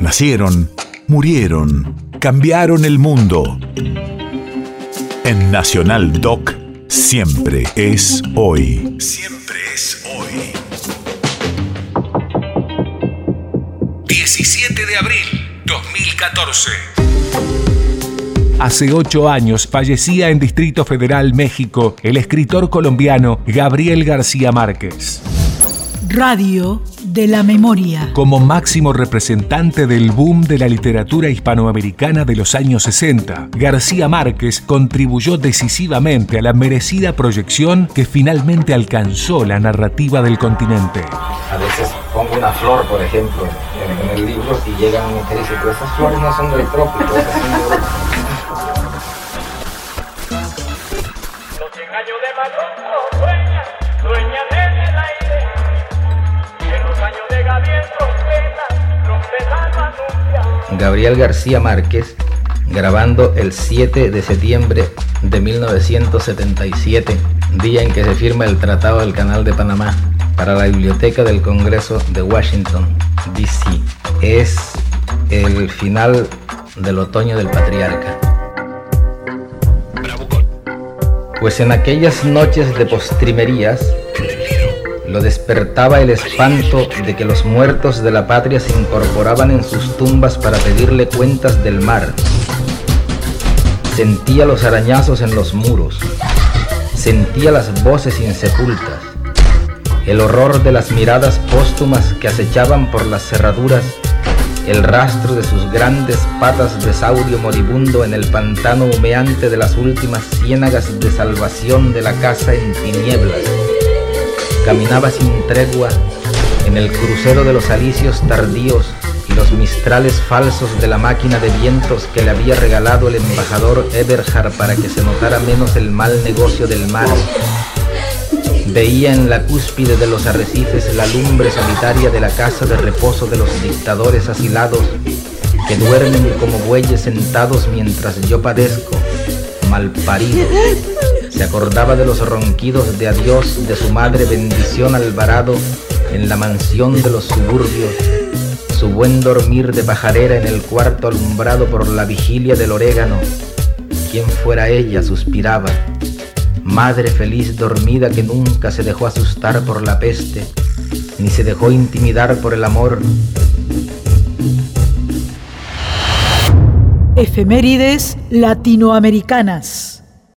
Nacieron, murieron, cambiaron el mundo. En Nacional Doc, siempre es hoy. Siempre es hoy. 17 de abril 2014. Hace ocho años fallecía en Distrito Federal, México, el escritor colombiano Gabriel García Márquez. Radio de la Memoria. Como máximo representante del boom de la literatura hispanoamericana de los años 60, García Márquez contribuyó decisivamente a la merecida proyección que finalmente alcanzó la narrativa del continente. A veces pongo una flor, por ejemplo, en, el libro y llegan y me dicen, pero esas flores no son del trópico, esas son de Los 100 años de sueña, sueña Gabriel García Márquez, grabando el 7 de septiembre de 1977, día en que se firma el Tratado del Canal de Panamá para la Biblioteca del Congreso de Washington, D.C. Es el final del otoño del patriarca. Pues en aquellas noches de postrimerías, lo despertaba el espanto de que los muertos de la patria se incorporaban en sus tumbas para pedirle cuentas del mar. Sentía los arañazos en los muros, sentía las voces insepultas, el horror de las miradas póstumas que acechaban por las cerraduras, el rastro de sus grandes patas de saurio moribundo en el pantano humeante de las últimas ciénagas de salvación de la casa en tinieblas caminaba sin tregua en el crucero de los alicios tardíos y los mistrales falsos de la máquina de vientos que le había regalado el embajador Eberhard para que se notara menos el mal negocio del mar. Veía en la cúspide de los arrecifes la lumbre solitaria de la casa de reposo de los dictadores asilados que duermen como bueyes sentados mientras yo padezco, mal parido se acordaba de los ronquidos de adiós de su madre bendición Alvarado en la mansión de los suburbios, su buen dormir de pajarera en el cuarto alumbrado por la vigilia del orégano. Quien fuera ella, suspiraba. Madre feliz dormida que nunca se dejó asustar por la peste, ni se dejó intimidar por el amor. Efemérides latinoamericanas.